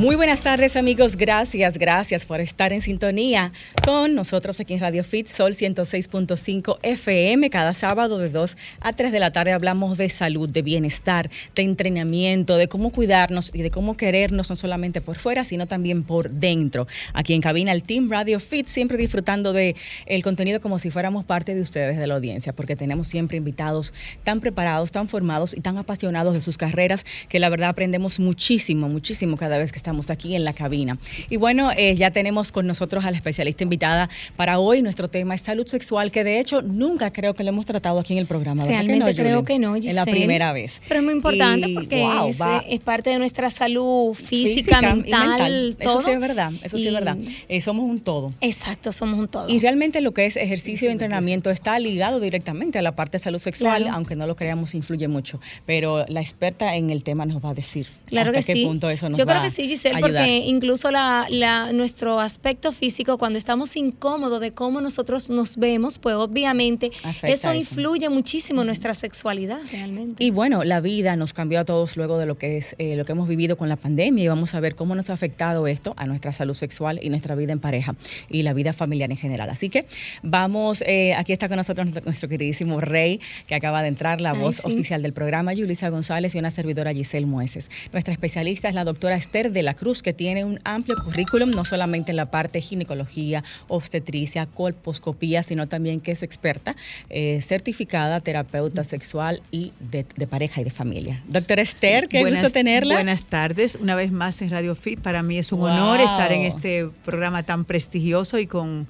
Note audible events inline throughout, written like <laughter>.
Muy buenas tardes amigos, gracias, gracias por estar en sintonía con nosotros aquí en Radio Fit Sol 106.5 FM. Cada sábado de 2 a 3 de la tarde hablamos de salud, de bienestar, de entrenamiento, de cómo cuidarnos y de cómo querernos no solamente por fuera, sino también por dentro. Aquí en cabina el Team Radio Fit, siempre disfrutando de el contenido como si fuéramos parte de ustedes, de la audiencia, porque tenemos siempre invitados tan preparados, tan formados y tan apasionados de sus carreras que la verdad aprendemos muchísimo, muchísimo cada vez que estamos aquí en la cabina. Y bueno, eh, ya tenemos con nosotros a la especialista invitada para hoy. Nuestro tema es salud sexual, que de hecho nunca creo que lo hemos tratado aquí en el programa. ¿verdad Realmente que no, creo Julie? que no, Es la Giselle. primera vez. Pero es muy importante Y, porque wow, es, va- es parte de nuestra salud física física, y mental, todo. Eso sí es verdad, eso sí Y- es verdad. Eh, somos un todo. Exacto, somos un todo. Y realmente lo que es ejercicio y entrenamiento está ligado directamente a la parte de salud sexual, Claro. aunque no lo creamos, influye mucho. Pero la experta en el tema nos va a decir Claro hasta que qué sí. punto eso nos Yo va creo que sí, Ayudar. porque incluso la, la- nuestro aspecto físico, cuando estamos incómodos de cómo nosotros nos vemos, pues obviamente Afecta eso eso. influye muchísimo en nuestra sexualidad realmente. Y bueno, la vida nos cambió a todos luego de lo que es eh, lo que hemos vivido con la pandemia y vamos a ver cómo nos ha afectado esto a nuestra salud sexual y nuestra vida en pareja y la vida familiar en general. Así que vamos, eh, aquí está con nosotros nuestro, nuestro queridísimo Rey, que acaba de entrar, la Ay, voz sí. oficial del programa, Yulisa González y una servidora Giselle Mueces. Nuestra especialista es la doctora Esther de la Cruz, que tiene un amplio currículum, no solamente en la parte ginecología, obstetricia, colposcopía, sino también que es experta, eh, certificada terapeuta sexual y de, de pareja y de familia. Doctora Esther, qué Buenas- gusto tenerla. Buenas tardes, una vez más en Radio Fit. Para mí es un Wow. honor estar en este programa tan prestigioso y con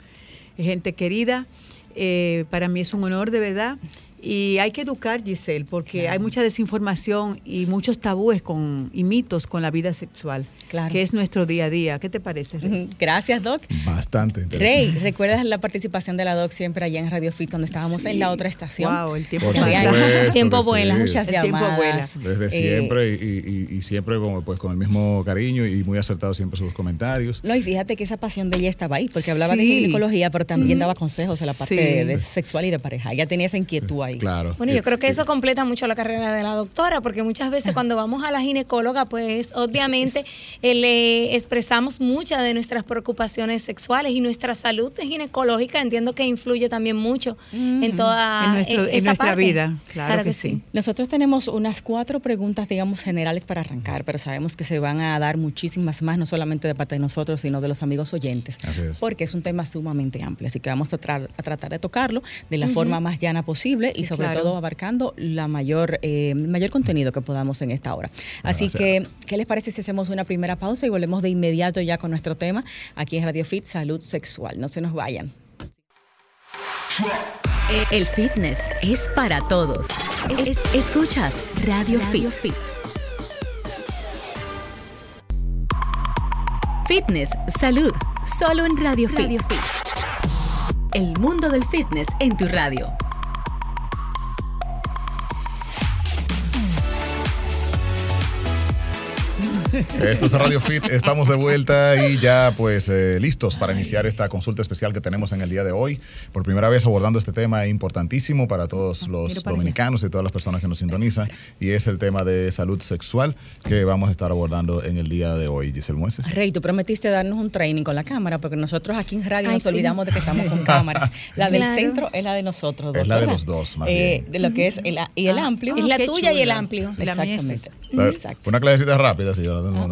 gente querida. Eh, para mí es un honor de verdad. Y hay que educar, Giselle, porque hay mucha desinformación y muchos tabúes con, y mitos con la vida sexual, Claro. que es nuestro día a día. ¿Qué te parece? Rey? Gracias, Doc. Bastante Rey, interesante. ¿recuerdas la participación de la Doc siempre allá en Radio Fit cuando estábamos en la otra estación? Wow, el tiempo pasa. supuesto Tiempo vuela. Muchas El tiempo llamadas. vuela. Desde eh, siempre y, y- y siempre como, pues, con el mismo cariño y muy acertado siempre sus comentarios. No, y fíjate que esa pasión de ella estaba ahí, porque hablaba de ginecología, pero también daba consejos en la parte Sí. de, de sexual y de pareja. Ella tenía esa inquietud ahí. Claro. Bueno, yo Y- creo que y- eso completa mucho la carrera de la doctora, porque muchas veces cuando vamos a la ginecóloga, pues obviamente eh, le expresamos muchas de nuestras preocupaciones sexuales y nuestra salud ginecológica entiendo que influye también mucho en toda En nuestro- en esa nuestra parte. vida, claro que sí. Nosotros tenemos unas cuatro preguntas, digamos, generales para arrancar, pero sabemos que se van a dar muchísimas más, no solamente de parte de nosotros, sino de los amigos oyentes, Así es. porque es un tema sumamente amplio. Así que vamos a, tra- a tratar de tocarlo de la forma más llana posible y sobre claro. todo abarcando la mayor, eh, el mayor contenido que podamos en esta hora. Así Gracias. que, ¿qué les parece si hacemos una primera pausa y volvemos de inmediato ya con nuestro tema aquí en Radio Fit, Salud Sexual? No se nos vayan. El fitness es para todos. Es- escuchas Radio, Fit. Fitness, salud, solo en Radio, Fit. El mundo del fitness en tu radio. Esto es Radio Fit, estamos de vuelta y ya pues eh, listos para iniciar esta consulta especial que tenemos en el día de hoy. Por primera vez abordando este tema importantísimo para todos los mira para dominicanos y todas las personas que nos sintonizan y es el tema de salud sexual que vamos a estar abordando en el día de hoy, Giselle Mueces. Rey, tú prometiste darnos un training con la cámara, porque nosotros aquí en radio Ay, nos sí. olvidamos de que estamos con <laughs> cámaras. La del Claro. centro es la de nosotros. Es la de los dos, más Eh, bien. De lo que es el, y el Ah, amplio. Es la tuya y el amplio. La mía es Exactamente. La- Exacto. Una clasecita rápida,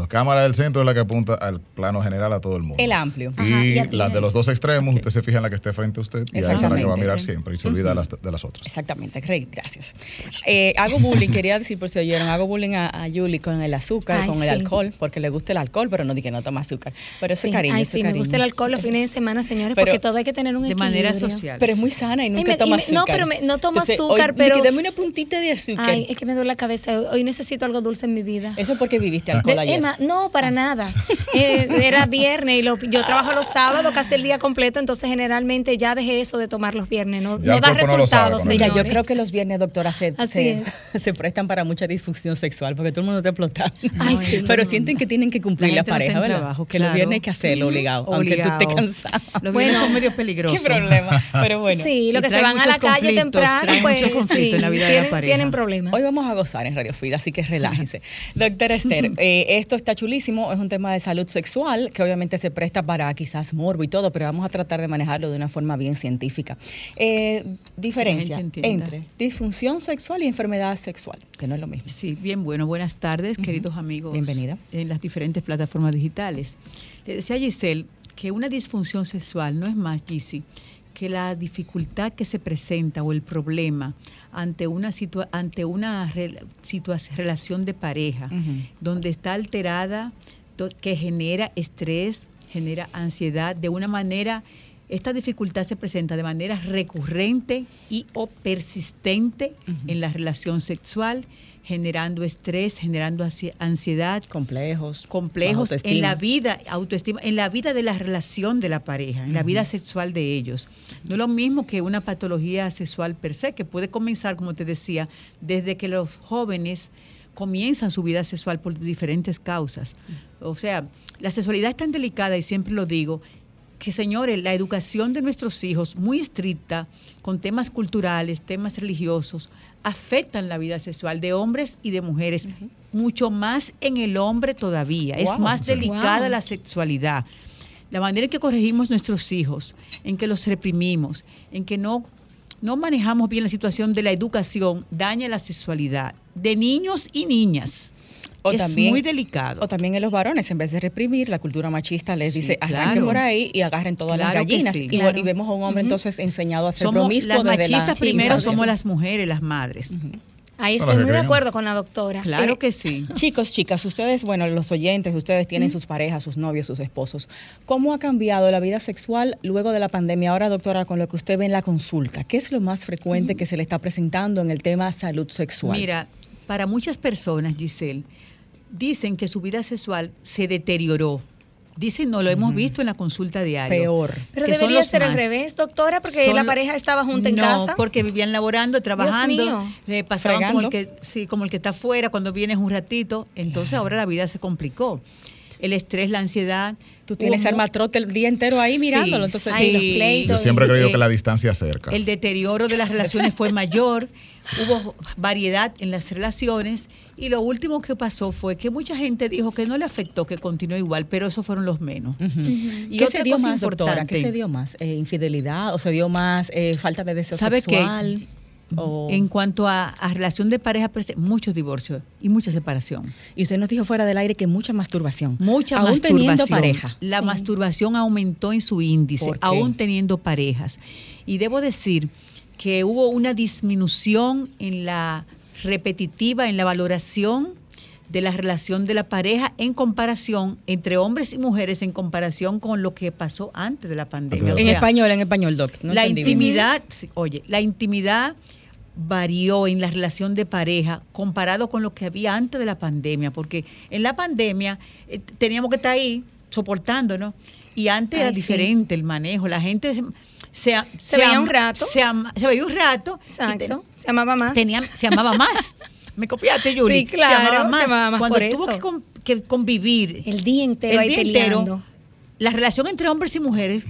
Cámara del centro es la que apunta al plano general a todo el mundo. El amplio. Ajá, Y y las de los dos extremos, usted se fija en la que esté frente a usted y a esa es la que va a mirar siempre y se olvida las, de las otras. Exactamente, Rey, gracias. Eh, hago bullying, quería decir por si oyeron, hago bullying a, a Yuli con el azúcar, Ay, con el alcohol, porque le gusta el alcohol, pero no dije no toma azúcar. Pero eso Sí. es cariño, Ay, eso sí, es me cariño. gusta el alcohol los fines de semana, señores, Pero- porque todo hay que tener un De equilibrio. manera social. Pero es muy sana y nunca me- y toma me- azúcar. no, pero me- no tomo Entonces, azúcar, hoy, pero- Dame una puntita de azúcar. Ay, es que me duele la cabeza. Hoy, necesito algo dulce en mi vida. Eso es porque viviste De- alcohol. Ayer. Emma, no, para nada. Eh, era viernes y lo- yo trabajo los sábados casi el día completo, entonces generalmente ya dejé eso de tomar los viernes. No, no da no resultados, cuando Mira, yo creo que los viernes, doctora, se, se, <laughs> se prestan para mucha disfunción sexual porque todo el mundo está. Ay, sí. <laughs> Pero sienten que tienen que cumplir la, no pareja, ¿verdad? trabajo, que los viernes hay que hacerlo obligado, aunque tú estés Obligado. cansado. Los Bueno. viernes son medio <laughs> peligrosos. Qué problema. Pero bueno. Sí, lo que se van a la muchos calle conflictos, temprano, pues sí, en la vida de la tienen, pareja. tienen problemas. Hoy vamos a gozar en Radio Fit, así que relájense. Doctora Esther, eh, esto está chulísimo, es un tema de salud sexual que obviamente se presta para quizás morbo y todo, pero vamos a tratar de manejarlo de una forma bien científica. Eh, diferencia entre disfunción sexual y enfermedad sexual, que no es lo mismo. Sí, bien bueno. Buenas tardes, queridos amigos. Bienvenida. En las diferentes plataformas digitales. Le decía a Giselle que una disfunción sexual no es más, Gisi, que la dificultad que se presenta o el problema ante una, situa- ante una relación de pareja donde está alterada, que genera estrés, genera ansiedad, de una manera, esta dificultad se presenta de manera recurrente y o persistente en la relación sexual, generando estrés, generando ansi- ansiedad, Complejos. complejos en la vida, autoestima, en la vida de la relación de la pareja, en la vida sexual de ellos. No es lo mismo que una patología sexual per se, que puede comenzar, como te decía, desde que los jóvenes comienzan su vida sexual por diferentes causas. O sea, la sexualidad es tan delicada, y siempre lo digo, que señores, la educación de nuestros hijos, muy estricta, con temas culturales, temas religiosos, afectan la vida sexual de hombres y de mujeres, mucho más en el hombre todavía. Es más delicada Wow. la sexualidad. La manera en que corregimos nuestros hijos, en que los reprimimos, en que no, no manejamos bien la situación de la educación, daña la sexualidad de niños y niñas. O es también- muy delicado. O también en los varones, en vez de reprimir, la cultura machista les Sí, dice, arranquen claro. por ahí y agarren todas Claro las gallinas. sí. y, Claro. y vemos a un hombre entonces enseñado a ser somos promiscuo las desde la machistas primero infancia. somos las mujeres, las madres. Ahí estoy muy de acuerdo con la doctora. Claro Eh, que sí. <laughs> Chicos, chicas, ustedes, bueno, los oyentes, ustedes tienen sus parejas, sus novios, sus esposos. ¿Cómo ha cambiado la vida sexual luego de la pandemia? Ahora, doctora, con lo que usted ve en la consulta, ¿qué es lo más frecuente que se le está presentando en el tema salud sexual? Mira, para muchas personas, Giselle, dicen que su vida sexual se deterioró. Dicen, no lo hemos visto en la consulta diaria. peor. Pero que son debería los ser al más. revés, doctora, porque Son la pareja estaba junta en no, casa. porque vivían laborando, trabajando, mío. eh, pasaban como el, Fregando. que, sí, como el que está afuera cuando vienes un ratito. Entonces ahora la vida se complicó. El estrés, la ansiedad. Tú tienes hubo mu- armatrote el día entero ahí Sí, mirándolo, entonces los sí. pleitos. Yo siempre he creído que la distancia acerca. El deterioro de las relaciones fue mayor, hubo variedad en las relaciones y lo último que pasó fue que mucha gente dijo que no le afectó, que continuó igual, pero esos fueron los menos. ¿Qué otra se dio más, doctora? ¿Qué se dio más? Eh, ¿Infidelidad o se dio más eh, falta de deseo ¿Sabe qué? sexual? O- En cuanto a, a relación de pareja, pues, muchos divorcios y mucha separación. Y usted nos dijo fuera del aire que mucha masturbación. Mucha Aún masturbación. teniendo pareja. La Sí. masturbación aumentó en su índice, aún teniendo parejas. Y debo decir que hubo una disminución en la repetitiva, en la valoración de la relación de la pareja en comparación entre hombres y mujeres en comparación con lo que pasó antes de la pandemia. O en sea, español, en español, doc. No la bien. intimidad, oye, la intimidad varió en la relación de pareja comparado con lo que había antes de la pandemia, porque en la pandemia eh, teníamos que estar ahí soportándonos y antes Ay, era sí. diferente el manejo, la gente se, se, Se veía un rato. se, am- se veía un rato, Exacto. Se amaba más. tenía- se amaba más. ¿Me copiaste, <laughs> Yuri? Sí, claro, se amaba más Cuando por tuvo eso. que, con- que convivir El día entero el día entero, la relación entre hombres y mujeres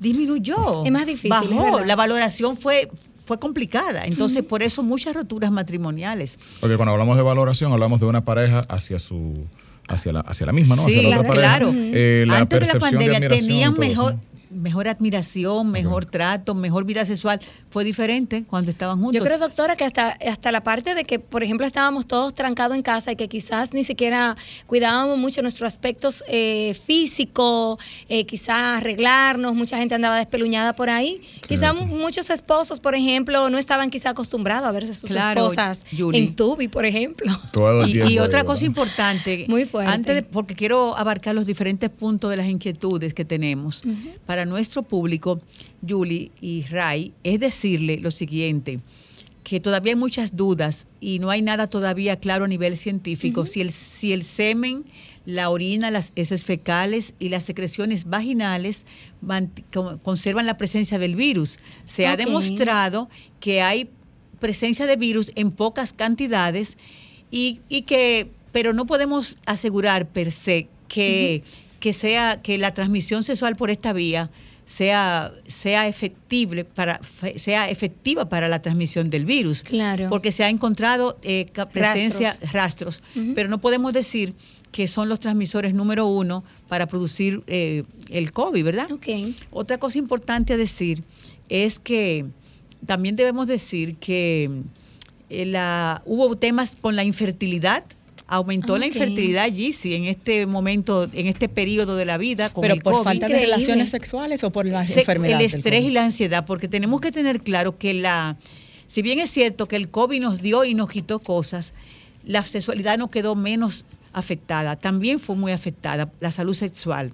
disminuyó. Es más difícil, Bajó, la valoración fue, fue complicada. Entonces, por eso muchas roturas matrimoniales. Porque cuando hablamos de valoración, hablamos de una pareja hacia su hacia la, hacia la misma, ¿no? Hacia Sí, la otra claro. pareja. Eh, la Antes de la percepción de pandemia admiración y tenían eso. Mejor, admiración, mejor trato, mejor vida sexual. Fue diferente cuando estaban juntos. Yo creo, doctora, que hasta, hasta la parte de que, por ejemplo, estábamos todos trancados en casa y que quizás ni siquiera cuidábamos mucho nuestros aspectos eh, físicos, eh, quizás arreglarnos, mucha gente andaba despeluñada por ahí. Quizás muchos esposos, por ejemplo, no estaban quizás acostumbrados a verse a sus Claro, esposas Julie. en tubi, por ejemplo. Todo el Y, tiempo y ahí, otra ¿verdad? cosa importante, Muy fuerte. antes de- porque quiero abarcar los diferentes puntos de las inquietudes que tenemos para nuestro público, Julie y Ray, es decirle lo siguiente, que todavía hay muchas dudas y no hay nada todavía claro a nivel científico. si, el, si el semen, la orina, las heces fecales y las secreciones vaginales conservan la presencia del virus. Se ha demostrado que hay presencia de virus en pocas cantidades y, que, pero no podemos asegurar per se que, que sea que la transmisión sexual por esta vía sea, sea, efectible para, sea efectiva para la transmisión del virus. Claro. Porque se ha encontrado eh, presencia, rastros, pero no podemos decir que son los transmisores número uno para producir eh, el COVID, ¿verdad? Okay. Otra cosa importante a decir es que también debemos decir que eh, la, hubo temas con la infertilidad aumentó la infertilidad allí, sí, en este momento, en este periodo de la vida. Con Pero por falta de relaciones sexuales o por las enfermedades. El estrés y la ansiedad, porque tenemos que tener claro que la, si bien es cierto que el COVID nos dio y nos quitó cosas, la sexualidad no quedó menos afectada, también fue muy afectada la salud sexual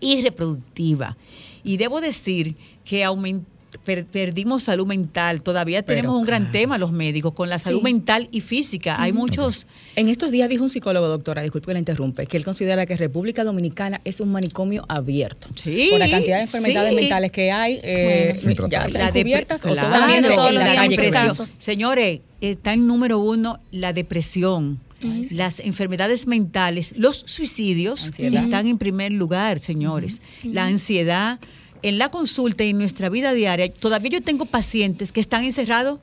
y reproductiva. Y debo decir que aumentó perdimos salud mental. Todavía tenemos un gran tema los médicos con la salud mental y física. Hay muchos. En estos días dijo un psicólogo, doctora, disculpe que la interrumpe, que él considera que República Dominicana es un manicomio abierto. Sí. Por la cantidad de enfermedades mentales que hay, eh, ya están cubiertas o todavía en la calle. Señores, está en número uno la depresión. Las enfermedades mentales, los suicidios están en primer lugar, señores. La ansiedad, en la consulta y en nuestra vida diaria, todavía yo tengo pacientes que están encerrados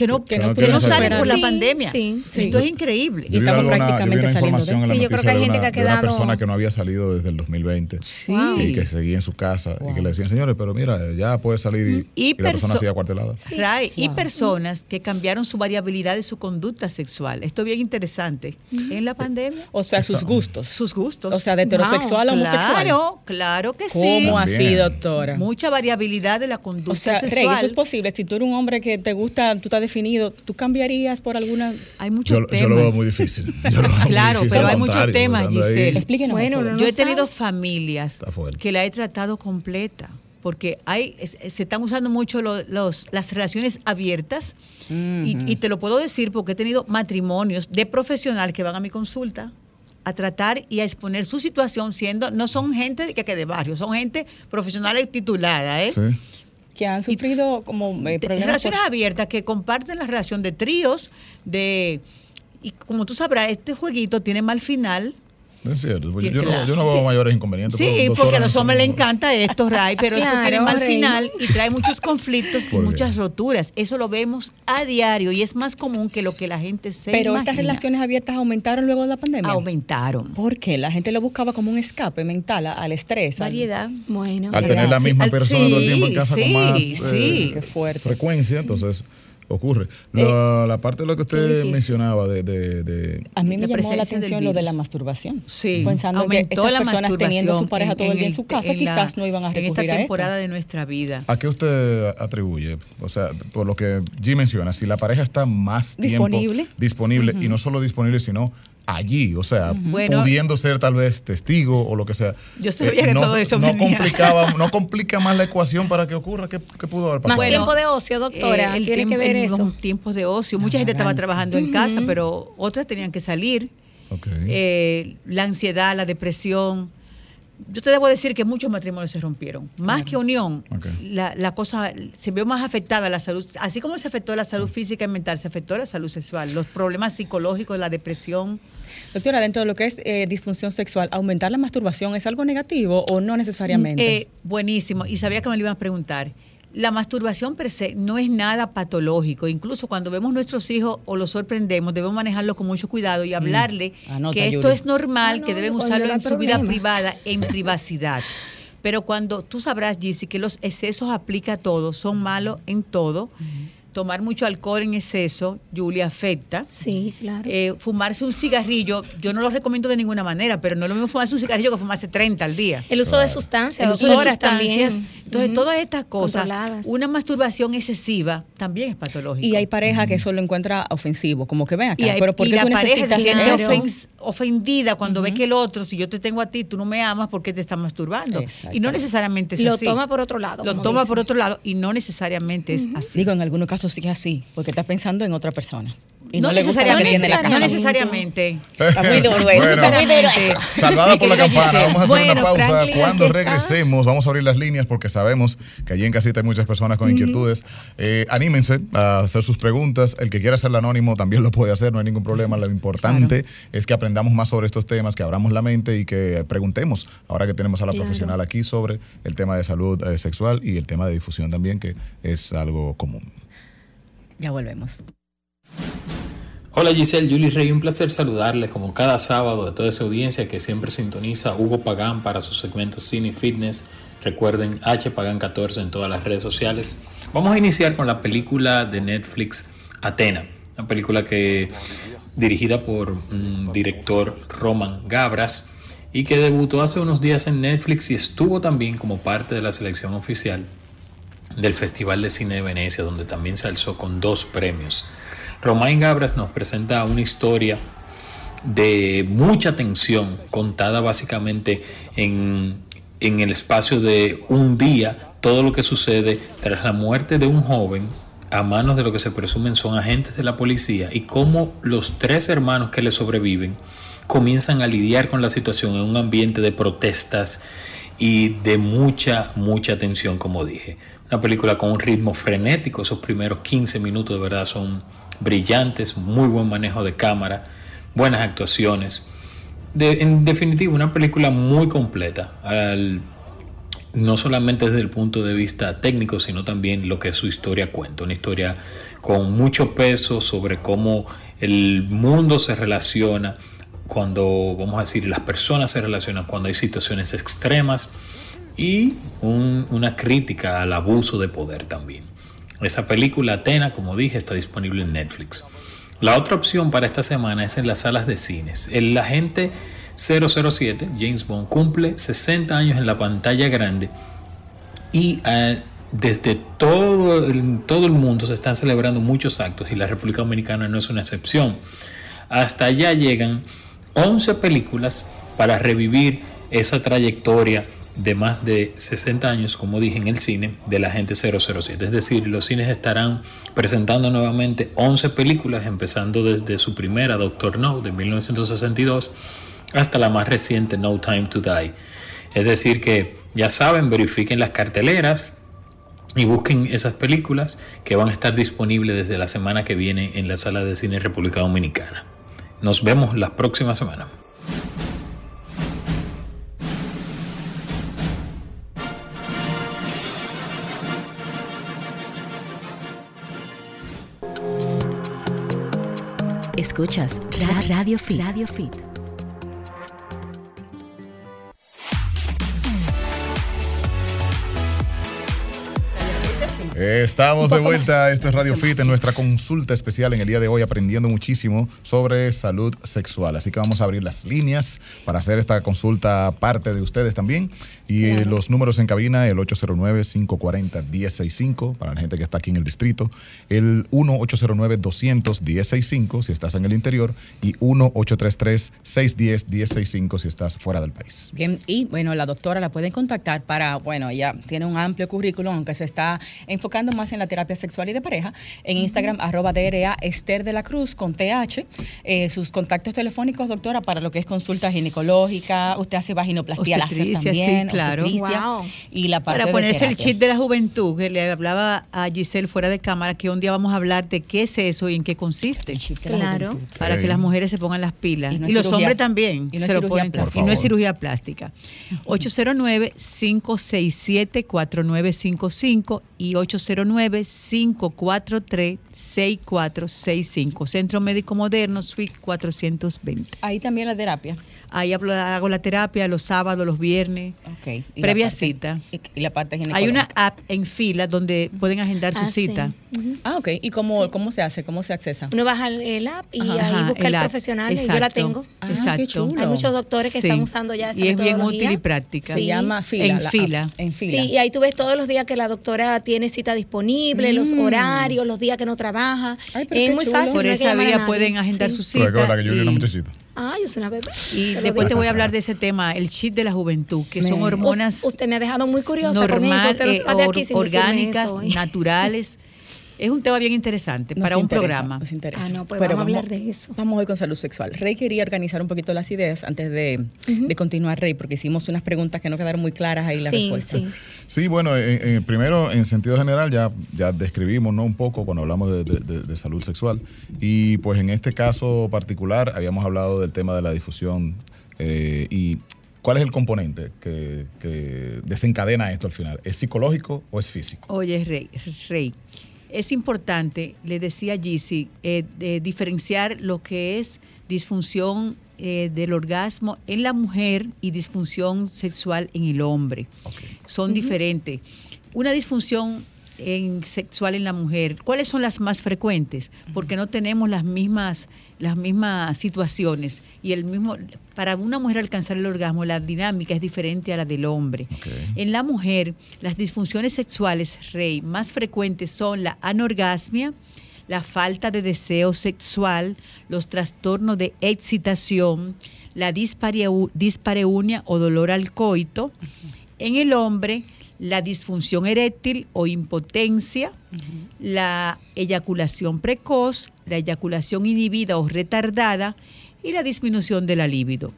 que no, que no, salen por la pandemia. Esto es increíble. y estamos prácticamente saliendo de eso. yo creo que hay gente que ha quedado. Una persona que no había salido desde el 2020 y que seguía en su casa y que le decían, señores, pero mira, ya puede salir y, la persona sigue acuartelada. Y personas que cambiaron su variabilidad de su conducta sexual. Esto es bien interesante. En la pandemia. O sea, sus gustos. Sus gustos. O sea, de heterosexual a homosexual. Claro, claro que sí. ¿Cómo así, doctora? Mucha variabilidad de la conducta o sea, sexual. Rey, eso es posible. Si tú eres un hombre que te gusta, tú estás definido, ¿tú cambiarías por alguna? Hay muchos temas. <laughs> Yo lo veo muy difícil. claro, pero hay muchos temas, Giselle. Explíquenos. Bueno, yo he tenido familias que la he tratado completa porque hay se están usando mucho los, las relaciones abiertas y, te lo puedo decir porque he tenido matrimonios de profesional que van a mi consulta a tratar y a exponer su situación siendo no son gente de que, que de barrio son gente profesional y titulada ¿eh? Sí que han sufrido como eh, problemas. Relaciones abiertas que comparten la relación de tríos, de. Y como tú sabrás, este jueguito tiene mal final es cierto, pues yo, no, yo, no, veo mayores inconvenientes. Sí, porque a los hombres les encanta esto, Ray, pero esto tiene mal final y trae <laughs> muchos conflictos y muchas roturas. Eso lo vemos a diario y es más común que lo que la gente se Pero estas relaciones abiertas aumentaron luego de la pandemia. Aumentaron. ¿Por qué? La gente lo buscaba como un escape mental al estrés. Variedad. Bueno. Al tener la misma persona todo el tiempo en casa con más eh, frecuencia, entonces ocurre. La, la, parte de lo que usted mencionaba de, de, A mí me llamó la atención lo de la masturbación. Sí. Pensando que estas personas teniendo su pareja todo el día en su casa, quizás no iban a recurrir en esta temporada de nuestra vida. ¿A qué usted atribuye? O sea, por lo que G menciona, si la pareja está más tiempo disponible, disponible y no solo disponible, sino allí, o sea, pudiendo ser tal vez testigo o lo que sea. Yo sabía eh, que todo eso no complicaba, <laughs> no complica más la ecuación para que ocurra. ¿Qué, pudo haber pasado? Más tiempo de ocio, doctora. Eh, tiene que ver eso. Tiempos de ocio. Mucha gente estaba trabajando en casa, pero otras tenían que salir. Eh, la ansiedad, la depresión. Yo te debo decir que muchos matrimonios se rompieron. Más que unión, la, la, cosa se vio más afectada la salud. Así como se afectó la salud física y mental, se afectó la salud sexual. Los problemas psicológicos, la depresión. Doctora, dentro de lo que es eh, disfunción sexual, ¿aumentar la masturbación es algo negativo o no necesariamente? Eh, buenísimo. Y sabía que me lo iban a preguntar. La masturbación per se no es nada patológico. Incluso cuando vemos nuestros hijos o los sorprendemos, debemos manejarlo con mucho cuidado y mm. hablarle que esto es normal, ah, que deben usarlo en su vida privada, <laughs> en privacidad. Pero cuando tú sabrás, Gizzy, que los excesos aplica a todo, son malos en todo tomar mucho alcohol en exceso, Julia, afecta. Sí, claro. Eh, fumarse un cigarrillo, yo no lo recomiendo de ninguna manera, pero no es lo mismo fumarse un cigarrillo que fumarse 30 al día. El uso de sustancias, el uso de sustancias, también. Entonces, todas estas cosas, una masturbación excesiva también es patológico. Y hay pareja que eso lo encuentra ofensivo, como que ven acá, Y, hay- pero ¿por y la tú pareja se siente ofen- ofendida cuando ve que el otro, si yo te tengo a ti, tú no me amas porque te estás masturbando. Y no necesariamente es Lo así. toma por otro lado. Lo toma dicen. por otro lado y no necesariamente es así. Digo, en algunos casos sí es así, porque estás pensando en otra persona. Y no, no, le gusta lo que necesariamente, tiene en la no necesariamente. Está muy duro Bueno. está muy duro. Salvada por la campana, vamos a hacer Bueno, una pausa. Franklin, Cuando regresemos, vamos a abrir las líneas porque sabemos que allí en casita hay muchas personas con inquietudes. Eh, anímense a hacer sus preguntas. El que quiera hacerlo anónimo también lo puede hacer, no hay ningún problema. Lo importante es que aprendamos más sobre estos temas, que abramos la mente y que preguntemos, ahora que tenemos a la Claro. profesional aquí, sobre el tema de salud eh, sexual y el tema de difusión también, que es algo común. Ya volvemos. Hola Giselle, Julie Rey, un placer saludarles como cada sábado de toda esa audiencia que siempre sintoniza Hugo Pagán para su segmento Cine y Fitness. Recuerden H Pagán 14 en todas las redes sociales. Vamos a iniciar con la película de Netflix Atena, una película que dirigida por un director Roman Gabras y que debutó hace unos días en Netflix y estuvo también como parte de la selección oficial del Festival de Cine de Venecia, donde también se alzó con dos premios. Romain Gabras nos presenta una historia de mucha tensión, contada básicamente en, en el espacio de un día, todo lo que sucede tras la muerte de un joven a manos de lo que se presumen son agentes de la policía y cómo los tres hermanos que le sobreviven comienzan a lidiar con la situación en un ambiente de protestas y de mucha, mucha tensión, como dije. Una película con un ritmo frenético, esos primeros 15 minutos de verdad son brillantes, muy buen manejo de cámara, buenas actuaciones. En definitiva, una película muy completa, no solamente desde el punto de vista técnico, sino también lo que su historia cuenta. Una historia con mucho peso sobre cómo el mundo se relaciona cuando, vamos a decir, las personas se relacionan cuando hay situaciones extremas y un- una crítica al abuso de poder también. Esa película Atena, como dije, está disponible en Netflix. La otra opción para esta semana es en las salas de cines. El agente 007, James Bond, cumple 60 años en la pantalla grande y eh, desde todo el, todo el mundo se están celebrando muchos actos y la República Dominicana no es una excepción. Hasta allá llegan 11 películas para revivir esa trayectoria de más de 60 años, como dije en el cine, de la gente 007. Es decir, los cines estarán presentando nuevamente 11 películas, empezando desde su primera, Doctor No, de 1962, hasta la más reciente, No Time to Die. Es decir, que ya saben, verifiquen las carteleras y busquen esas películas que van a estar disponibles desde la semana que viene en la sala de cine República Dominicana. Nos vemos la próxima semana. Escuchas Ra- Radio Fit. Radio Fit. Estamos de vuelta, esto es Radio Fit en nuestra consulta especial en el día de hoy aprendiendo muchísimo sobre salud sexual. Así que vamos a abrir las líneas para hacer esta consulta parte de ustedes también. Y eh, los números en cabina, el 809-540-1065 para la gente que está aquí en el distrito, el 1-809-200-1065 si estás en el interior y 1-833-610-1065 si estás fuera del país. Bien, y bueno, la doctora la pueden contactar para, bueno, ella tiene un amplio currículum, aunque se está enfocando más en la terapia sexual y de pareja. En Instagram, arroba DRA Esther de la Cruz con TH. Eh, sus contactos telefónicos, doctora, para lo que es consulta ginecológica, usted hace vaginoplastia láser Obstetricia, sí, también, claro. obstetricia, Wow. y la parte Para de ponerse el chip de la juventud, que le hablaba a Giselle fuera de cámara, que un día vamos a hablar de qué es eso y en qué consiste. Claro. Para que las mujeres se pongan las pilas. Y Y, no es los cirugía- hombres también. y no se lo ponen. plástica. Y no es cirugía plástica. 809-567-4955 y 809-543-6465. Centro Médico Moderno, Suite 420. Ahí también la terapia. Ahí hablo- hago la terapia los sábados, los viernes, Ok. Y previa parte- cita. Y, y la parte Hay una app en fila donde pueden agendar su Ah, sí. cita. Ah, ok. ¿Y cómo, cómo se hace? ¿Cómo se accesa? Uno baja el- app y Ajá, ahí busca el, profesional. y Yo la tengo. Ah, qué Exacto. chulo. Hay muchos doctores que Sí. están usando ya esa Y es bien útil y práctica. Se llama fila. En la app. fila. En fila. Sí, y ahí tú ves todos los días que la doctora tiene cita disponible, los Mm. horarios, los días que no trabaja. Ay, pero es qué muy chulo. fácil. Por no esa vía pueden agendar Sí. su Pero cita. recuerda que yo una muchachita. Yo soy una bebé. Y después te voy a hablar de ese tema, el chip de la juventud, que son Me- hormonas Us- Usted me ha dejado muy curiosa con eso. normal, Usted no eh, va de aquí or- sin orgánicas, eso naturales. <laughs> Es un tema bien interesante Nos para un programa. nos interesa. Ah, no, pues Pero vamos a hablar de eso. Vamos hoy con salud sexual. Rey quería organizar un poquito las ideas antes de, de continuar, Rey, porque hicimos unas preguntas que no quedaron muy claras ahí la Sí, respuesta. sí. Sí, bueno, eh, eh, primero, en sentido general, ya, ya describimos ¿no? un poco cuando hablamos de, de- de- de salud sexual. Y pues en este caso particular habíamos hablado del tema de la difusión eh, y cuál es el componente que, que desencadena esto al final. ¿Es psicológico o es físico? Oye, Rey, Rey, es importante, le decía Gizzy, eh, de diferenciar lo que es disfunción eh, del orgasmo en la mujer y disfunción sexual en el hombre. Son diferentes. Una disfunción en sexual en la mujer, ¿cuáles son las más frecuentes? Porque no tenemos las mismas las mismas situaciones y el mismo para una mujer alcanzar el orgasmo la dinámica es diferente a la del hombre. En la mujer, las disfunciones sexuales, Rey, más frecuentes son la anorgasmia, la falta de deseo sexual, los trastornos de excitación, la dispareu- dispareunia o dolor al coito. En el hombre, la disfunción eréctil o impotencia, la eyaculación precoz, la eyaculación inhibida o retardada y la disminución de la libido.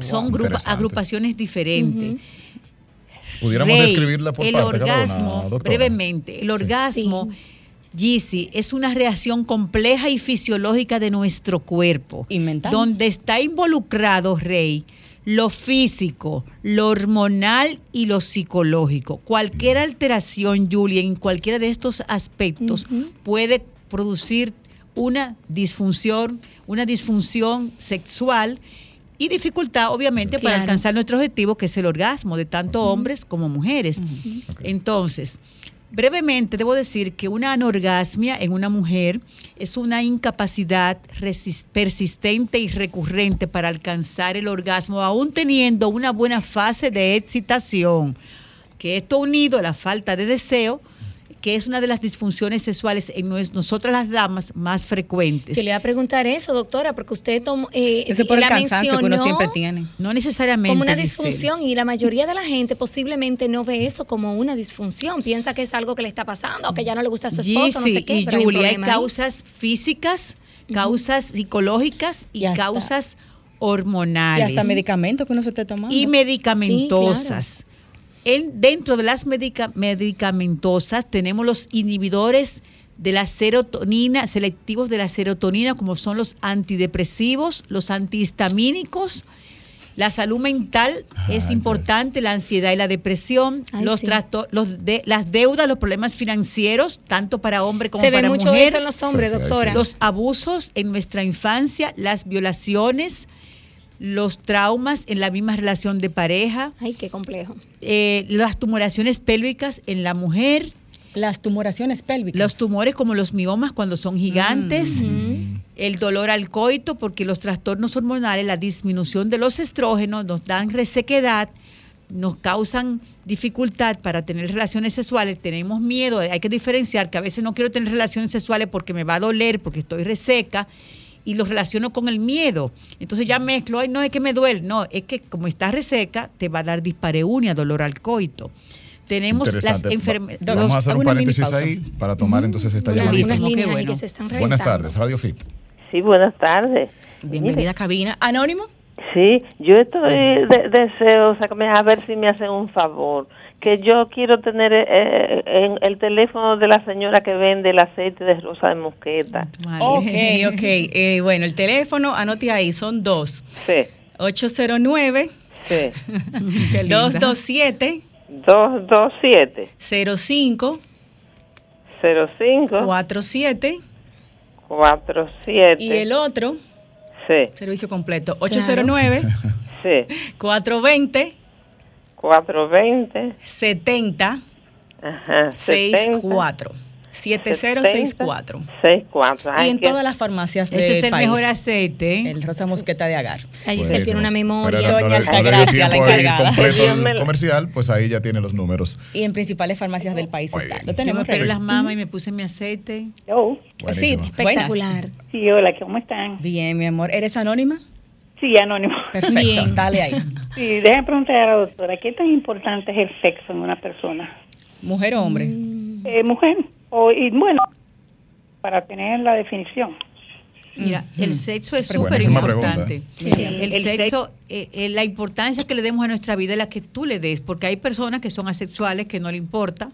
Son agrupaciones diferentes. Ujú. ¿Pudiéramos Rey, describirla por el parte cada una, orgasmo, brevemente, el orgasmo, Sí. Gizzy, es una reacción compleja y fisiológica de nuestro cuerpo. ¿Y mental? Donde está involucrado, Rey, lo físico, lo hormonal y lo psicológico. Cualquier alteración, Julia, en cualquiera de estos aspectos puede producir una disfunción, una disfunción sexual y dificultad, obviamente, para alcanzar nuestro objetivo, que es el orgasmo, de tanto hombres como mujeres. Entonces, brevemente debo decir que una anorgasmia en una mujer es una incapacidad persistente y recurrente para alcanzar el orgasmo, aún teniendo una buena fase de excitación, que esto unido a la falta de deseo, que es una de las disfunciones sexuales en nosotras las damas más frecuentes. Yo le iba a preguntar eso, doctora, porque usted tomó, eh, Ese por el cansancio que uno siempre tiene. No necesariamente. como una disfunción y la mayoría de la gente posiblemente no ve eso como una disfunción, piensa que es algo que le está pasando o que ya no le gusta a su esposo, no Gizzy sé qué, y pero Julia, hay ahí. causas físicas, causas psicológicas y, Y causas Y hormonales. hasta medicamentos que uno se esté tomando. y medicamentosas. En- dentro de las medica- medicamentosas tenemos los inhibidores de la serotonina, selectivos de la serotonina, como son los antidepresivos, los antihistamínicos. La salud mental es Ah, importante, la ansiedad y la depresión, Ay, los sí. los de, las deudas, los problemas financieros, tanto para hombre como Se ve para mucho mujer. eso en los hombres, Sí, sí, doctora. sí. Los abusos en nuestra infancia, las violaciones, los traumas en la misma relación de pareja, Ay, qué complejo. eh, las tumoraciones pélvicas en la mujer, Las tumoraciones pélvicas. los tumores como los miomas cuando son gigantes, Ujú. el dolor al coito porque los trastornos hormonales, la disminución de los estrógenos nos dan resequedad, nos causan dificultad para tener relaciones sexuales, tenemos miedo, hay que diferenciar que a veces no quiero tener relaciones sexuales porque me va a doler, porque estoy reseca y lo relaciono con el miedo. Entonces ya mezclo, ay no es que me duele, no, es que como estás reseca te va a dar dispareunia, dolor al coito. Tenemos las enfermedades. Vamos a hacer un paréntesis ahí para tomar entonces esta Una- llamadita. bueno. Buenas tardes, Radio Fit. Sí, buenas tardes. Bienvenida a cabina. Anónimo. Sí, yo estoy de- deseosa a ver si me hacen un favor. Que yo quiero tener eh, en el teléfono de la señora que vende el aceite de rosa de mosqueta. Vale. Ok, <laughs> ok. Eh, bueno, el teléfono, anote ahí, son dos. Sí, 809 sí. <laughs> Qué linda. 227 227 05 05 47 47 y el otro Sí, Servicio completo. 809 sí. 420 420. 70 Ajá. 64 7064. 64. Y en todas las farmacias del Ese es el país. mejor aceite. ¿eh? El rosa mosqueta de agar. Giselle Buenísimo. tiene una memoria. Pero Doña no no la ahí completo Dios el me comercial, pues ahí ya tiene los números. Y en principales farmacias del país Muy está. bien. Lo Yo tenemos me operé ready. las mamas y me puse mi aceite. Hello. Sí, Buenísimo. buenas. Espectacular. Sí, hola, ¿cómo están? Bien, mi amor. ¿Eres anónima? Sí, anónimo. Perfecto. Bien. Dale ahí. Sí, déjame preguntar a la doctora, ¿qué tan importante es el sexo en una persona? ¿Mujer o hombre? Eh, mujer, o, y bueno, para tener la definición. Mira, el sexo es súper importante. Sí. El, El sexo, eh, eh, la importancia que le demos a nuestra vida es la que tú le des, porque hay personas que son asexuales que no le importa,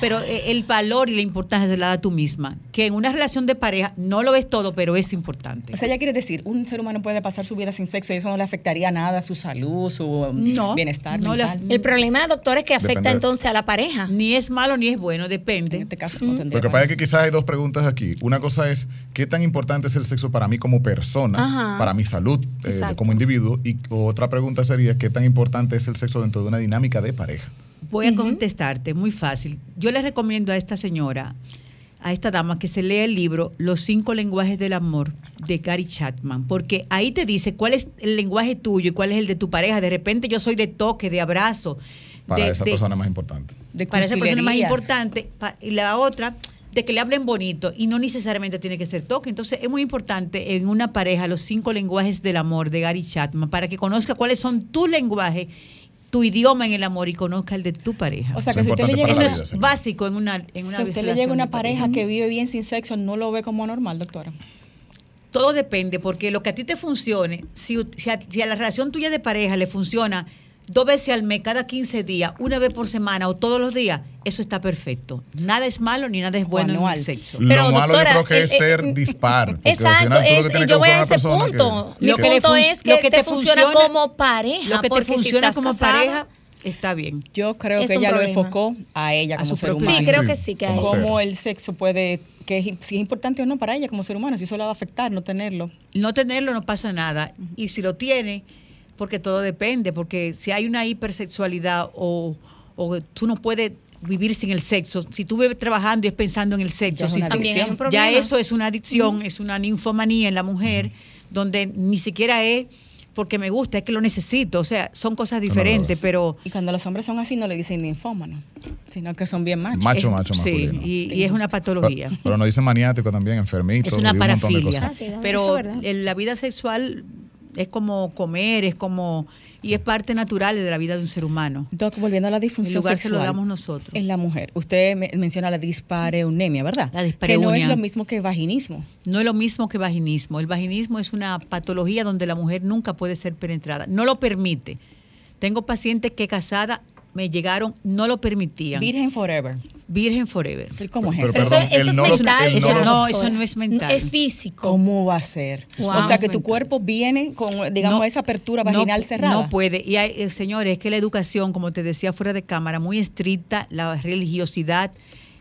pero eh, el valor y la importancia se la da tú misma. Que en una relación de pareja no lo ves todo, pero es importante. O sea, ya quiere decir, un ser humano puede pasar su vida sin sexo y eso no le afectaría nada a su salud, su um, No, bienestar no. El problema, doctor, es que afecta Depende. entonces a la pareja. ni es malo ni es bueno, En depende. este caso no tendría Lo que pasa es que quizás hay dos preguntas aquí. Una cosa es, ¿qué tan importante es el sexo para mí como persona, Ajá. para mi salud eh, como individuo? Y otra pregunta sería, ¿qué tan importante es el sexo dentro de una dinámica de pareja? Voy a contestarte, muy fácil. Yo le recomiendo a esta señora, a esta dama, que se lea el libro Los cinco lenguajes del amor de Gary Chapman, porque ahí te dice cuál es el lenguaje tuyo y cuál es el de tu pareja. De repente yo soy de toque, de abrazo. Para de- esa de- persona es más importante. De para esa persona es más importante. y la otra, de que le hablen bonito y no necesariamente tiene que ser toque. Entonces es muy importante en una pareja los cinco lenguajes del amor de Gary Chapman para que conozca cuáles son tus lenguajes, tu idioma en el amor y conozca el de tu pareja. O sea, Eso que es si usted le llega Eso vida, es básico en una, en una si usted le llega una pareja que vive bien sin sexo, no lo ve como normal, doctora. Todo depende, porque lo que a ti te funcione, si, si a, si a la relación tuya de pareja le funciona dos veces al mes, cada 15 días, una vez por semana o todos los días, eso está perfecto. Nada es malo ni nada es bueno en el sexo. Pero, lo malo doctora, yo creo que eh, es eh, ser mm, dispar. Exacto, lo que es- que yo voy a ese que- punto. Mi Lo que le punto es que, lo que te, te funciona, funciona- como pareja. Lo que te si funciona como casado- pareja está bien. Yo creo Es que ella lo problema. enfocó a ella A como su ser humano. Sí, creo que sí, que sea. Cómo el sexo puede, que es- si es importante o no para ella como ser humano, si eso le va a afectar, no tenerlo. No tenerlo no pasa nada. Y si lo tiene, porque todo depende, porque si hay una hipersexualidad o, o tú no puedes vivir sin el sexo, si tú vives trabajando y es pensando en el sexo, Ya si tú- ya eso es una adicción, es una ninfomanía en la mujer, donde ni siquiera es porque me gusta, es que lo necesito. O sea, son cosas diferentes, pero... Y cuando los hombres son así, no le dicen ninfómano, sino que son bien machos. Macho, es- macho, sí, y, y es una Pero, patología. pero nos dicen maniático también, enfermito. Es una un de parafilia. cosas. Ah, sí, pero es la vida sexual es como comer, es como y es parte natural de la vida de un ser humano. Doc, volviendo a la disfunción El lugar se lo damos nosotros. En la mujer. Usted me- menciona la dispareunemia, ¿verdad? La Que dispareunia. no es lo mismo que vaginismo. No es lo mismo que vaginismo. El vaginismo es una patología donde la mujer nunca puede ser penetrada. No lo permite. Tengo pacientes que casadas me llegaron, no lo permitían. Virgen forever. Virgen forever. ¿Cómo es Pero eso? Eso, perdón, eso es no mental. Eso no eso no es mental. Es físico. ¿Cómo va a ser? Wow. O sea, que tu cuerpo viene con, digamos, No, esa apertura vaginal cerrada. No puede. Y hay, eh, señores, es que la educación, como te decía fuera de cámara, muy estricta, la religiosidad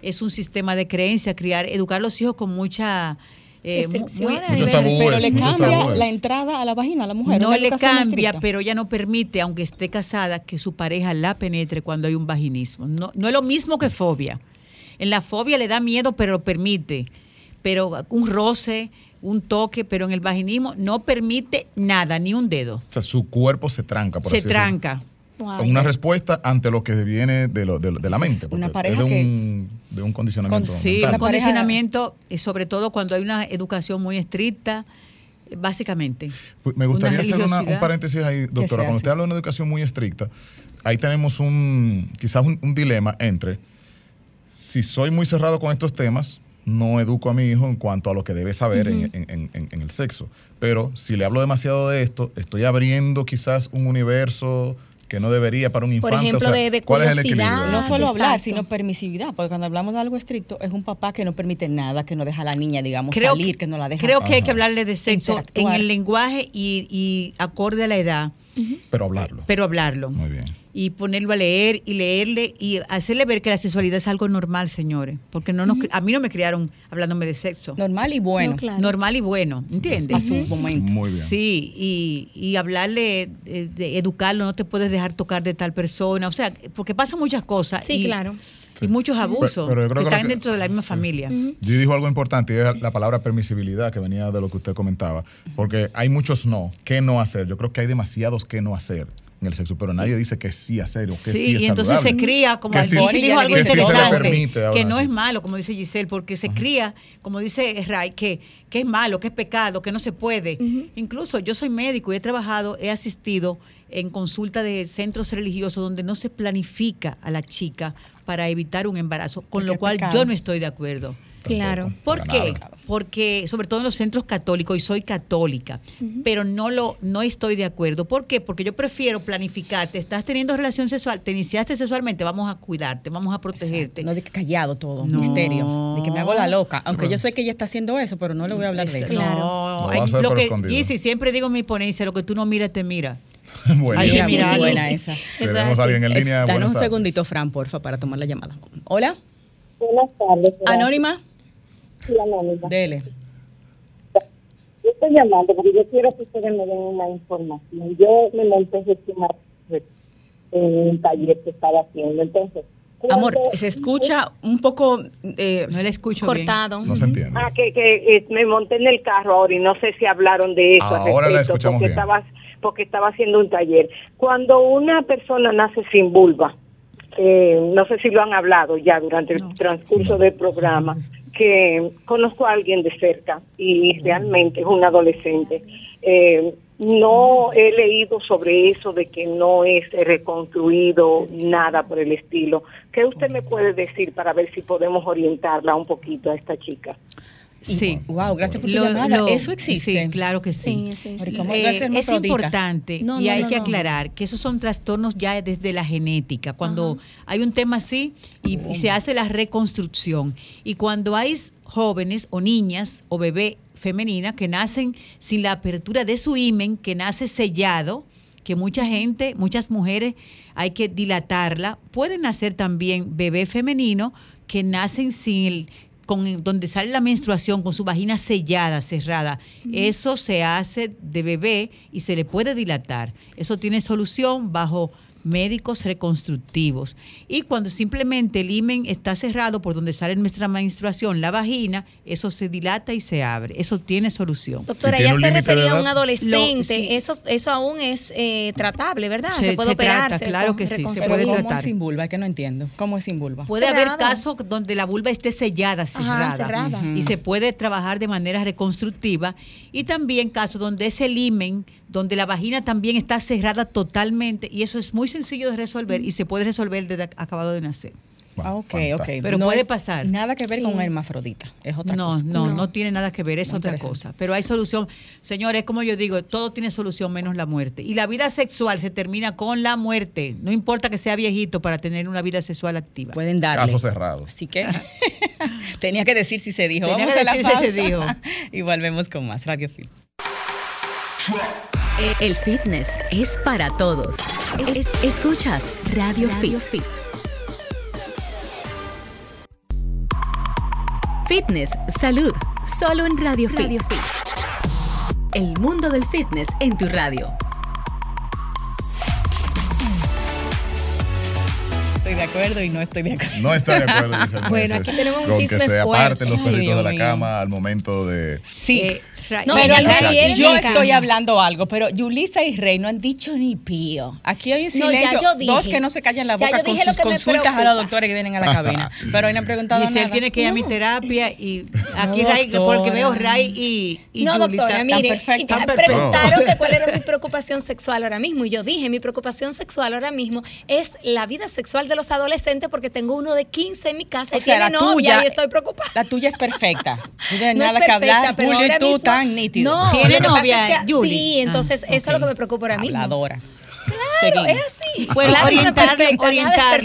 es un sistema de creencia, criar, educar a los hijos con mucha... eh, Muchos tabúes, Pero le cambia tabúes. la entrada a la vagina a la mujer. no le cambia, estricta. pero ella no permite, aunque esté casada, que su pareja la penetre cuando hay un vaginismo. No, no es lo mismo que fobia. En la fobia le da miedo, pero lo permite. Pero un roce, un toque, pero en el vaginismo no permite nada, ni un dedo. O sea, su cuerpo se tranca, por Se así decirlo. Wow. Con una respuesta ante lo que viene de, lo, de, de la mente. una pareja es de que- un, de un condicionamiento. Con- Sí, un condicionamiento, eh, sobre todo cuando hay una educación muy estricta, eh, básicamente. Pues Me gustaría Una hacer una- un paréntesis ahí, doctora. Cuando usted habla de una educación muy estricta, ahí tenemos un quizás un, un dilema entre si soy muy cerrado con estos temas, no educo a mi hijo en cuanto a lo que debe saber en, en- en- en- en el sexo. Pero si le hablo demasiado de esto, estoy abriendo quizás un universo que no debería para un Por infante. ejemplo, o sea, de- de ¿cuál es el equilibrio? No solo hablar, Exacto. sino permisividad, porque cuando hablamos de algo estricto, es un papá que no permite nada, que no deja a la niña, digamos, Creo salir, que, que no la deja. creo que hay que hablarle de sexo en el lenguaje y, y acorde a la edad, Pero hablarlo. pero hablarlo. Muy bien. Y ponerlo a leer y leerle y hacerle ver que la sexualidad es algo normal, señores, porque no nos, a mí no me criaron hablándome de sexo. Normal y bueno. No, claro. Normal y bueno, ¿entiendes? A su momento. Muy bien. Sí, y, y hablarle, de educarlo, no te puedes dejar tocar de tal persona, o sea, porque pasan muchas cosas. Sí, y, claro. Y muchos abusos pero creo que están que- dentro de la misma familia. Yo dijo algo importante y es la palabra permisibilidad que venía de lo que usted comentaba. Porque hay muchos no. ¿Qué no hacer? Yo creo que hay demasiados qué no hacer en el sexo, pero nadie dice que sí hacer o que sí, Sí, es y entonces saludable. se cría, como Que Giselle sí- dijo algo que interesante, permite que no es malo, como dice Giselle, porque se cría, como dice Ray, que, que es malo, que es pecado, que no se puede. Incluso yo soy médico y he trabajado, he asistido en consulta de centros religiosos donde no se planifica a la chica para evitar un embarazo, con Porque lo cual pecado. yo no estoy de acuerdo. Claro. ¿Por qué? nada. Porque, sobre todo en los centros católicos, y soy católica, pero no lo no estoy de acuerdo. ¿Por qué? Porque yo prefiero planificarte. Estás teniendo relación sexual, te iniciaste sexualmente, vamos a cuidarte, vamos a protegerte. No de que callado todo, No. misterio. De que me hago la loca. Aunque yo sé que ella está haciendo eso, pero no le voy a hablar de eso. Claro. No, Lo que escondido. Gizzy, siempre digo en mi ponencia, lo que tú no miras, te mira. <laughs> Bueno, Hay que Mira, muy mirarlo. buena esa. <laughs> tenemos a alguien en Es- línea. Danos un segundito, Fran, porfa, para tomar la llamada. Hola, Buenas tardes. Anónima, Sí, Anónima. dele. Yo estoy llamando porque yo quiero que ustedes me den una información. Yo me monté gestionar en un taller que estaba haciendo. Entonces, Amor, se escucha un poco... eh, No le escucho bien. Cortado. No se entiende. Ah, que, que eh, me monté en el carro ahora y no sé si hablaron de eso. Ahora la respecto, escuchamos porque bien. Estaba, porque estaba haciendo un taller. Cuando una persona nace sin vulva, eh, no sé si lo han hablado ya durante el transcurso del programa, que conozco a alguien de cerca y realmente es un adolescente. Eh, no he leído sobre eso de que no es reconstruido nada por el estilo. ¿Qué usted me puede decir para ver si podemos orientarla un poquito a esta chica? Sí. Wow, gracias por tu Lo- llamada. lo- ¿Eso existe? Sí, claro que sí. Sí, sí, Pero sí. ¿cómo Eh, es importante No, y no, hay no, que no. aclarar que esos son trastornos ya desde la genética. Cuando hay un tema así y, y se hace la reconstrucción. Y cuando hay jóvenes o niñas o bebé femenina que nacen sin la apertura de su himen, que nace sellado, que mucha gente, muchas mujeres hay que dilatarla. Pueden nacer también bebé femenino que nacen sin el con donde sale la menstruación con su vagina sellada, cerrada. Eso se hace de bebé y se le puede dilatar. Eso tiene solución bajo médicos reconstructivos. Y cuando simplemente el himen está cerrado por donde sale nuestra menstruación, la vagina, eso se dilata y se abre. Eso tiene solución. Doctora, ¿Y tiene ella un se refería a un adolescente. Lo- sí. eso, eso aún es eh, tratable, ¿verdad? Se- Se, puede se trata, operar. claro que sí, se puede. ¿cómo tratar. es sin vulva? Es que no entiendo. ¿Cómo es sin vulva? Puede Cerrado. haber casos donde la vulva esté sellada, cerrada. Y se puede trabajar de manera reconstructiva. Y también casos donde ese limen, donde la vagina también está cerrada totalmente. Y eso es muy sencillo de resolver y se puede resolver desde ac- acabado de nacer. Ah, ok, ok. Pero No puede pasar. Nada que ver Sí. con un hermafrodita. Es otra no, cosa. no, no, No. tiene nada que ver, es Muy otra cosa. Pero hay solución. Señores, como yo digo, todo tiene solución menos la muerte. Y la vida sexual se termina con la muerte. No importa que sea viejito para tener una vida sexual activa. Pueden darle. Caso cerrado. Así que <laughs> tenía que decir si se dijo. Tenía Vamos que a la decir si se dijo. <laughs> y volvemos con más Radio Fit. El fitness es para todos. Es- escuchas Radio, Fit. Fitness, salud, solo en Radio, Fit. El mundo del fitness en tu radio. De acuerdo y no estoy de acuerdo. No está de acuerdo, Giselle <laughs> Bueno, aquí tenemos un con que chisme se aparten los perritos Dios de la mío. cama al momento de... Sí. Eh, No, Pero yo en estoy hablando algo, pero Yulisa y Rey no han dicho ni pío. Aquí hay un No, ya silencio. dije. Dos que no se callan la boca con sus consultas a la doctora que vienen a la cabina. <laughs> Pero hoy no han preguntado Giselle nada. tiene que ir a mi No. terapia y aquí No, Ray, porque veo Ray y, y no, Yuli doctora, mire, y perfecto. preguntaron que cuál era mi preocupación sexual ahora mismo. Y yo dije, mi preocupación sexual ahora mismo es la vida sexual de los adolescentes porque tengo uno de 15 en mi casa O y sea, tiene la novia tuya- y estoy preocupada. La tuya es perfecta. <laughs> No tienes No es nada que perfecta, hablar. pero Julio y ahora tú mismo- tan nítido. No, ¿Tiene que novia, es que-? Sí, entonces Ah, eso es lo que me preocupa ahora mismo. Habladora. Claro, es así. Bueno, Claro que es orientarlo,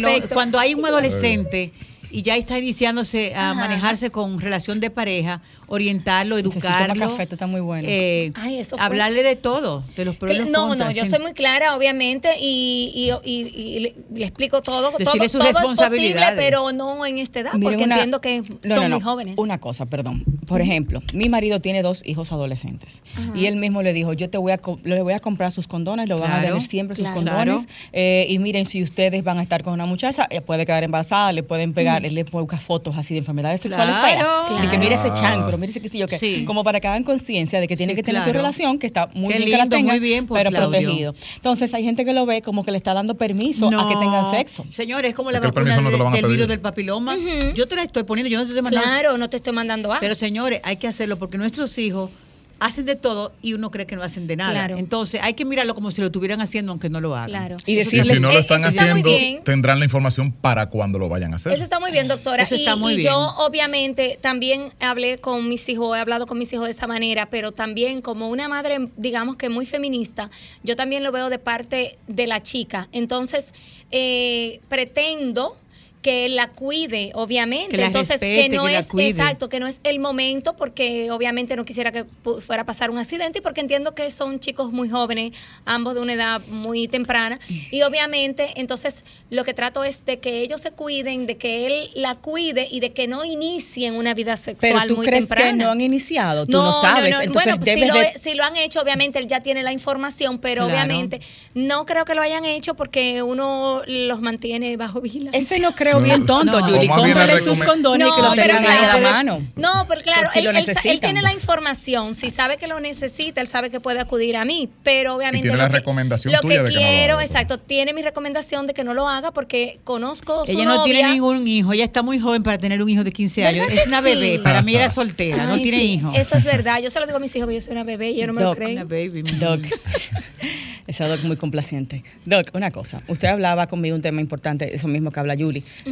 perfecta, es. Cuando hay un adolescente y ya está iniciándose a Ajá. manejarse con relación de pareja, orientarlo, educarlo. café, está muy bueno. eh, Ay, eso fue- hablarle de todo, de los los No, contras, no, yo sin- soy muy clara, obviamente, y, y, y- y le, le explico todo. todo, Decirle sus todo es posible, pero no en esta edad, Miren, porque una- entiendo que No, son no, no. muy jóvenes. Una cosa, perdón. Por ejemplo, mi marido tiene dos hijos adolescentes y él mismo le dijo, yo te voy a le voy a comprar sus condones, lo van a tener siempre sus claro. condones. Claro. eh, y miren, si ustedes van a estar con una muchacha, ella puede quedar embarazada, le pueden pegar, él le puede buscar fotos así de enfermedades sexuales Claro. feas. Y que mire ese chancro, que yo que Sí. como para que hagan conciencia de que tiene Sí, que tener su relación, que está muy Qué bien que la tengan, muy bien por pero Claudio. protegido. Entonces hay gente que lo ve como que le está dando permiso a que tengan sexo. Señores, es como la Porque vacuna no de- del virus del papiloma. Yo te la estoy poniendo, yo no te estoy mandando. Claro, no te estoy mandando a. Pero señores, hay que hacerlo porque nuestros hijos hacen de todo y uno cree que no hacen de nada. Claro. Entonces hay que mirarlo como si lo estuvieran haciendo aunque no lo hagan. Claro. Y Que decirles si no lo Eh, están está haciendo, tendrán la información para cuando lo vayan a hacer. Eso está muy bien, doctora. Eso está y muy y bien. yo, obviamente, también hablé con mis hijos, he hablado con mis hijos de esa manera, pero también como una madre, digamos que muy feminista, yo también lo veo de parte de la chica. Entonces, eh, pretendo que la cuide, obviamente. Que Entonces, respete, que no que es exacto, que no es el momento, porque obviamente no quisiera que fuera a pasar un accidente, y porque entiendo que son chicos muy jóvenes, ambos de una edad muy temprana, y obviamente, entonces, lo que trato es de que ellos se cuiden, de que él la cuide y de que no inicien una vida sexual Pero tú muy crees temprana. que no han iniciado, tú no, sabes, entonces bueno, pues si lo, de... si lo han hecho, obviamente él ya tiene la información, pero Claro. obviamente no creo que lo hayan hecho porque uno los mantiene bajo vigilancia. Ese no creo bien tonto, No. Cómprale le sus condones y que lo tengan ahí a la mano. No, pero claro, si él, tiene la información. Si sabe que lo necesita, él sabe que puede acudir a mí. Pero obviamente. tiene lo la que- recomendación lo tuya que de que no lo quiero, haga, exacto, tiene mi recomendación de que no lo haga porque conozco su Ella no novia. tiene ningún hijo, ella está muy joven para tener un hijo de 15 años. ¿Verdad Es una sí? bebé, para mí era soltera, no tiene sí, hijo. Eso es verdad. Yo se lo digo a mis hijos que yo soy una bebé y ellos no me lo creen. Una baby. Doc, <laughs> esa Doc muy complaciente. Doc, una cosa. Usted hablaba conmigo un tema importante, eso mismo que habla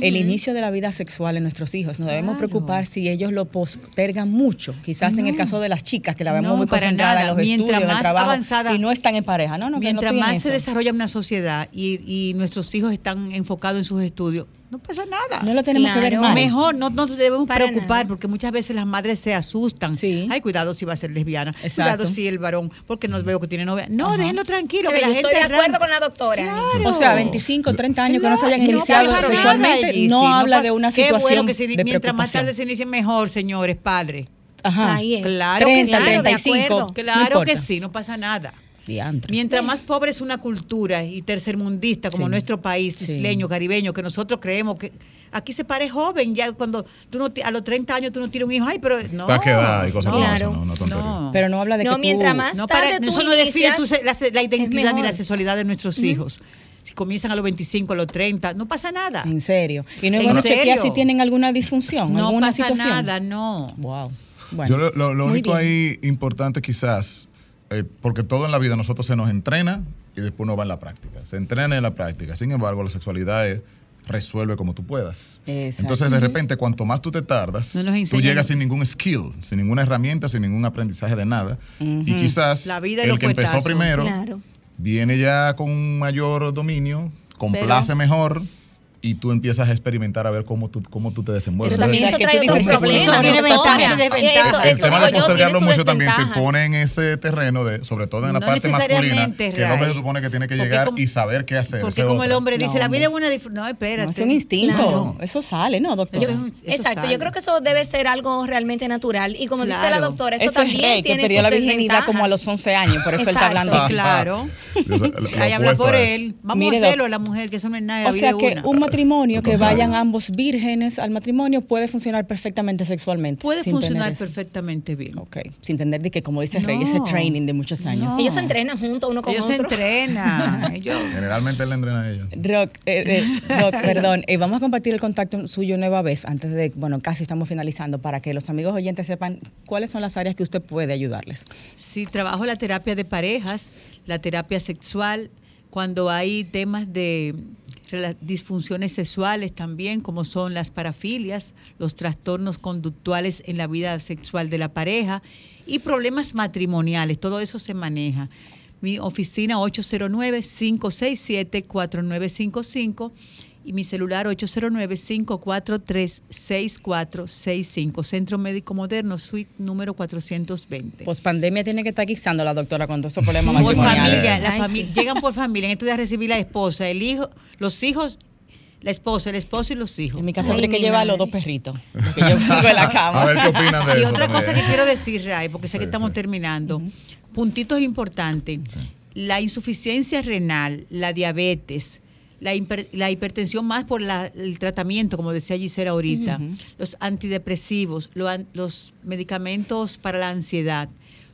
El inicio de la vida sexual en nuestros hijos. Nos debemos preocupar si ellos lo postergan mucho. Quizás en el caso de las chicas, que la vemos No, muy concentrada en los Mientras estudios, en el trabajo, avanzada- y no están en pareja. No, no, no Mientras en más se desarrolla una sociedad y, y nuestros hijos están enfocados en sus estudios, no pasa nada. No lo tenemos que ver mal. Mejor, no no nos debemos Para preocupar nada. porque muchas veces las madres se asustan. Sí. Ay, cuidado si va a ser lesbiana. Exacto. Cuidado si el varón, porque no veo que tiene novia. No, Ajá. déjenlo tranquilo. Que la yo gente estoy de acuerdo arranca. con la doctora. Claro. O sea, 25, 30 años que no se hayan no iniciado sexualmente, no habla de una Qué situación bueno que se- de mientras más tarde se inicien mejor, señores, padres. Ajá. Ahí es. Claro 30, que sí. Claro, de 35. acuerdo. no Claro que sí, no pasa nada. Diantre. Mientras más pobre es una cultura y tercermundista como Sí. nuestro país, Sí. isleño, caribeño, que nosotros creemos que aquí se pare joven, ya cuando tú no ti- a los 30 años tú no tienes un hijo, ay, pero no. Está quedada y cosas no, como Claro. no, no no. Pero no habla de No, que mientras tú- más No, tarde para, tú eso no define tu la, la identidad ni la sexualidad de nuestros hijos. Si comienzan a los 25, a los 30, no pasa nada. En serio. Y no es ¿En bueno chequear si tienen alguna disfunción, No alguna pasa situación. nada, no. Wow. Bueno. Yo lo, lo- lo Muy único bien. ahí importante quizás, eh, porque todo en la vida nosotros se nos entrena y después uno va en la práctica. Se entrena en la práctica. Sin embargo, la sexualidad es resuelve como tú puedas. Exacto. Entonces, de repente, cuanto más tú te tardas, No tú llegas sin ningún skill, sin ninguna herramienta, sin ningún aprendizaje de nada. Y quizás La vida y el que empezó primero Claro. viene ya con un mayor dominio, complace mejor y tú empiezas a experimentar a ver cómo tú, cómo tú te desenvuelves. Pero también O sea, eso que trae tú otros dices que problemas. eso tiene ventajas y desventajas. El tema de yo, postergarlo mucho también te pone en ese terreno de, sobre todo en la No parte masculina, que el hombre se supone que tiene que Porque llegar como- y saber qué hacer. Porque como el otro. hombre dice, No, la vida es una... No, espérate. No, es un instinto. Claro. Eso sale, ¿no, doctor? Eso es eso Exacto, sale. yo creo que eso debe ser algo realmente natural. Y como dice la Claro. doctora, eso, Eso es también rey, que tiene perdió sus la virginidad como a los 11 años, por eso él está hablando así. Claro. Yo Ahí habla por él. Vamos a hacerlo, la mujer, que eso no es nada. O sea es que una. un matrimonio que vayan ambos vírgenes al matrimonio puede funcionar perfectamente sexualmente. Puede funcionar perfectamente bien. Ok, sin tener de que, como dice Rey, No. ese training de muchos años. No. Ellos se entrenan juntos uno con Ellos se otro. entrenan. <laughs> ellos- Generalmente él le entrena a ella. Rock, eh, eh, Doc, <laughs> perdón, eh, vamos a compartir el contacto suyo nueva vez antes de, bueno, casi estamos finalizando para que los amigos oyentes sepan cuáles son las áreas que usted puede ayudarles. Sí, trabajo la terapia de parejas, la terapia sexual, cuando hay temas de disfunciones sexuales también, como son las parafilias, los trastornos conductuales en la vida sexual de la pareja y problemas matrimoniales, todo eso se maneja. Mi oficina 809-567-4955 y mi celular 809-543-6465, Centro Médico Moderno, suite número 420. Pues pandemia tiene que estar guisando la doctora con todos esos problemas por familia, la Ay, fami- sí. <laughs> llegan por familia. En estos días recibí la esposa, el hijo, los hijos, la esposa, el esposo y los hijos. En mi casa habría que llevar a los dos perritos. Que yo pongo en la cama. <laughs> A ver qué opinan de Y eso. otra cosa que quiero decir, Ray, porque sé Sí, que estamos sí. terminando. Puntitos importantes. La insuficiencia renal, la diabetes, la, hiper- la hipertensión más por la- el tratamiento, como decía Gisela ahorita, los antidepresivos, lo an- los medicamentos para la ansiedad.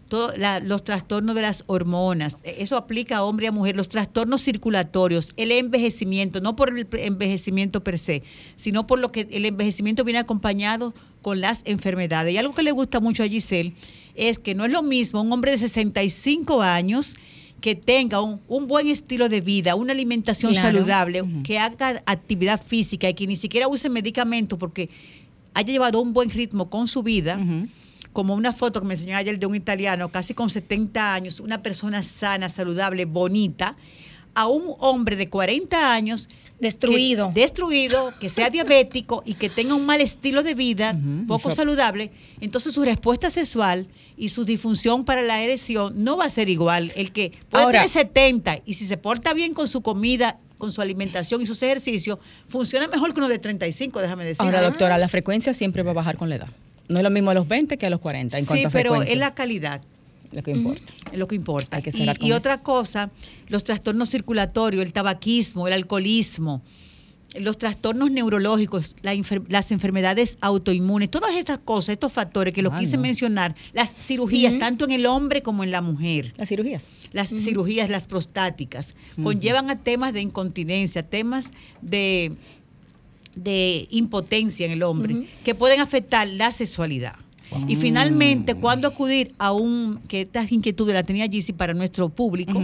todo la- los trastornos de las hormonas, eh, eso aplica a hombre y a mujer, los trastornos circulatorios, el envejecimiento, no por el envejecimiento per se, sino por lo que el envejecimiento viene acompañado con las enfermedades. Y algo que le gusta mucho a Giselle es que no es lo mismo un hombre de 65 años que tenga un, un buen estilo de vida, una alimentación Claro. saludable, que haga actividad física y que ni siquiera use medicamentos porque haya llevado un buen ritmo con su vida, como una foto que me enseñó ayer de un italiano, casi con 70 años, una persona sana, saludable, bonita, a un hombre de 40 años Destruido. que- destruido, que sea diabético y que tenga un mal estilo de vida, poco saludable, entonces su respuesta sexual y su disfunción para la erección no va a ser igual. El que puede Ahora- tener 70 y si se porta bien con su comida, con su alimentación y sus ejercicios, funciona mejor que uno de 35, déjame decir. Ahora, doctora, la frecuencia siempre va a bajar con la edad. No es lo mismo a los 20 que a los 40 en sí, cuanto a pero frecuencia. es la calidad. Lo que importa. Es lo que importa. Hay que y y otra cosa, los trastornos circulatorios, el tabaquismo, el alcoholismo, los trastornos neurológicos, la enfer- las enfermedades autoinmunes, todas estas cosas, estos factores que los Ah, quise no. mencionar, las cirugías, tanto en el hombre como en la mujer. Las cirugías. Las cirugías, las prostáticas, conllevan a temas de incontinencia, temas de, de impotencia en el hombre, que pueden afectar la sexualidad. Y finalmente, ¿cuándo acudir a un, que estas inquietudes las tenía Gizzy para nuestro público,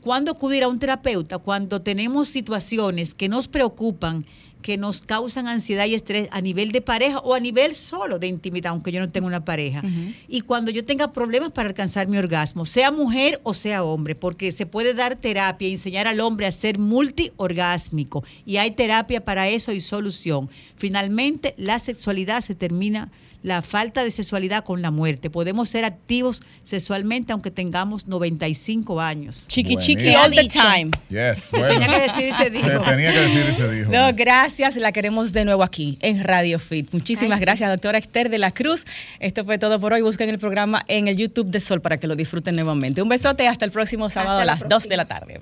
¿cuándo acudir a un terapeuta? Cuando tenemos situaciones que nos preocupan, que nos causan ansiedad y estrés a nivel de pareja o a nivel solo de intimidad, aunque yo no tenga una pareja. Y cuando yo tenga problemas para alcanzar mi orgasmo, sea mujer o sea hombre, porque se puede dar terapia enseñar al hombre a ser multiorgásmico. Y hay terapia para eso y solución. Finalmente, la sexualidad se termina la falta de sexualidad con la muerte. Podemos ser activos sexualmente aunque tengamos 95 años. Chiqui chiqui all the time. Yes, bueno. tenía que decir y se Se dijo. tenía que decir y se dijo. No, gracias. La queremos de nuevo aquí en Radio Fit. Muchísimas Ay, sí. gracias, doctora Esther de la Cruz. Esto fue todo por hoy. Busquen el programa en el YouTube de Sol para que lo disfruten nuevamente. Un besote. Hasta el próximo sábado Hasta a la las 2 de la tarde.